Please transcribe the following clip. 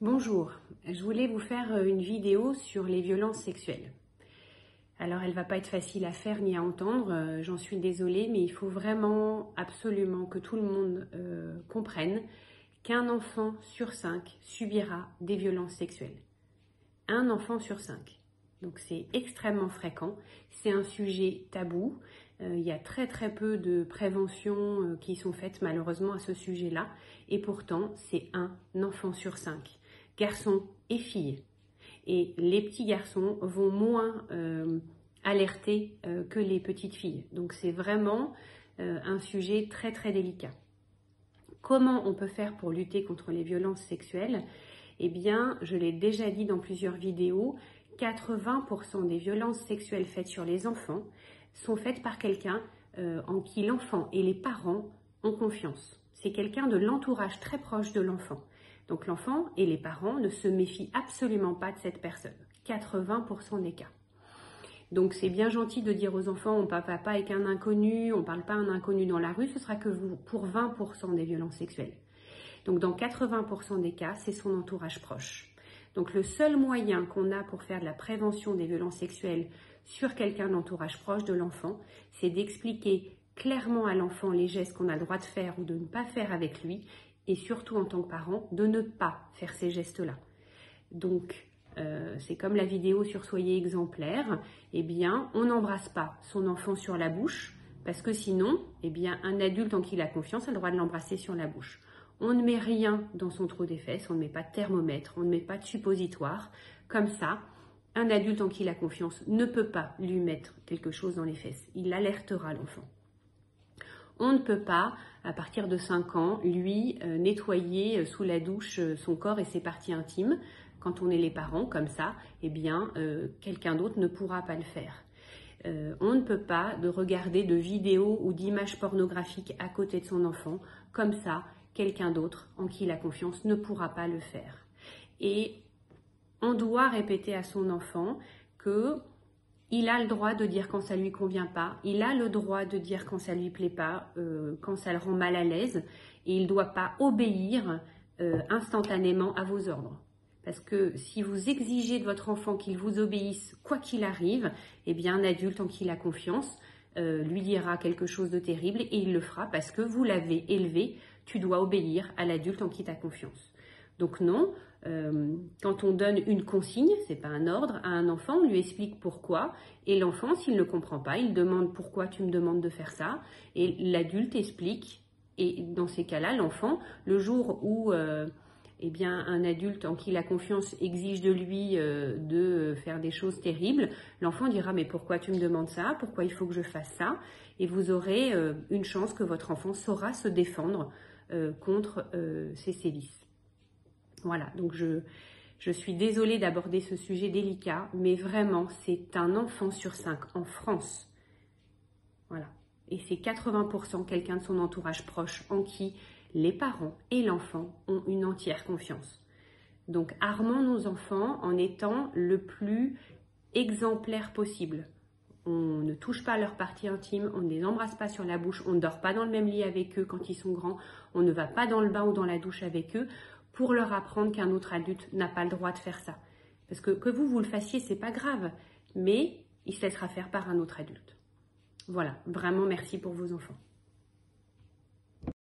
Bonjour, je voulais vous faire euh, une vidéo sur les violences sexuelles. Alors elle va pas être facile à faire ni à entendre, euh, j'en suis désolée, mais il faut vraiment absolument que tout le monde euh, comprenne qu'un enfant sur cinq subira des violences sexuelles. Un enfant sur cinq. Donc c'est extrêmement fréquent, c'est un sujet tabou, il y a très très peu de préventions qui sont faites malheureusement à ce sujet-là, et pourtant c'est un enfant sur cinq garçons et filles. Et les petits garçons vont moins euh, alerter euh, que les petites filles. Donc c'est vraiment euh, un sujet très très délicat. Comment on peut faire pour lutter contre les violences sexuelles? Eh bien, je l'ai déjà dit dans plusieurs vidéos, 80% des violences sexuelles faites sur les enfants sont faites par quelqu'un en qui l'enfant et les parents ont confiance. C'est quelqu'un de l'entourage très proche de l'enfant. Donc l'enfant et les parents ne se méfient absolument pas de cette personne. 80% des cas. Donc c'est bien gentil de dire aux enfants on ne parle pas avec un inconnu, on ne parle pas à un inconnu dans la rue, ce sera que pour 20% des violences sexuelles. Donc dans 80% des cas, c'est son entourage proche. Donc le seul moyen qu'on a pour faire de la prévention des violences sexuelles sur quelqu'un d'entourage proche de l'enfant, c'est d'expliquer clairement à l'enfant les gestes qu'on a le droit de faire ou de ne pas faire avec lui et surtout en tant que parent, de ne pas faire ces gestes-là. Donc, euh, c'est comme la vidéo sur Soyez exemplaire, eh bien, on n'embrasse pas son enfant sur la bouche, parce que sinon, eh bien, un adulte en qui il a confiance a le droit de l'embrasser sur la bouche. On ne met rien dans son trou des fesses, on ne met pas de thermomètre, on ne met pas de suppositoire. Comme ça, un adulte en qui il a confiance ne peut pas lui mettre quelque chose dans les fesses. Il alertera l'enfant. On ne peut pas, à partir de 5 ans, lui euh, nettoyer euh, sous la douche euh, son corps et ses parties intimes. Quand on est les parents comme ça, eh bien, quelqu'un d'autre ne pourra pas le faire. on ne peut pas de regarder de vidéos ou d'images pornographiques à côté de son enfant. Comme ça, quelqu'un d'autre en qui il a confiance ne pourra pas le faire. Et on doit répéter à son enfant que il a le droit de dire quand ça lui convient pas, il a le droit de dire quand ça lui plaît pas, euh, quand ça le rend mal à l'aise, et il ne doit pas obéir euh, instantanément à vos ordres. Parce que si vous exigez de votre enfant qu'il vous obéisse quoi qu'il arrive, eh bien un adulte en qui il a confiance euh, lui dira quelque chose de terrible et il le fera parce que vous l'avez élevé, tu dois obéir à l'adulte en qui tu as confiance. Donc non, euh, quand on donne une consigne, c'est pas un ordre, à un enfant, on lui explique pourquoi, et l'enfant, s'il ne comprend pas, il demande pourquoi tu me demandes de faire ça, et l'adulte explique, et dans ces cas-là, l'enfant, le jour où euh, eh bien, un adulte en qui la confiance exige de lui euh, de faire des choses terribles, l'enfant dira mais pourquoi tu me demandes ça Pourquoi il faut que je fasse ça Et vous aurez une chance que votre enfant saura se défendre contre ces sévices. Voilà, donc je, suis désolée d'aborder ce sujet délicat, mais vraiment, c'est un enfant sur cinq en France. Voilà. Et c'est 80% quelqu'un de son entourage proche en qui les parents et l'enfant ont une entière confiance. Donc armons nos enfants en étant le plus exemplaire possible. On ne touche pas leur partie intime, on ne les embrasse pas sur la bouche, on ne dort pas dans le même lit avec eux quand ils sont grands, on ne va pas dans le bain ou dans la douche avec eux pour leur apprendre qu'un autre adulte n'a pas le droit de faire ça. Parce que que vous, vous le fassiez, c'est pas grave, mais il se laissera faire par un autre adulte. Voilà, vraiment merci pour vos enfants.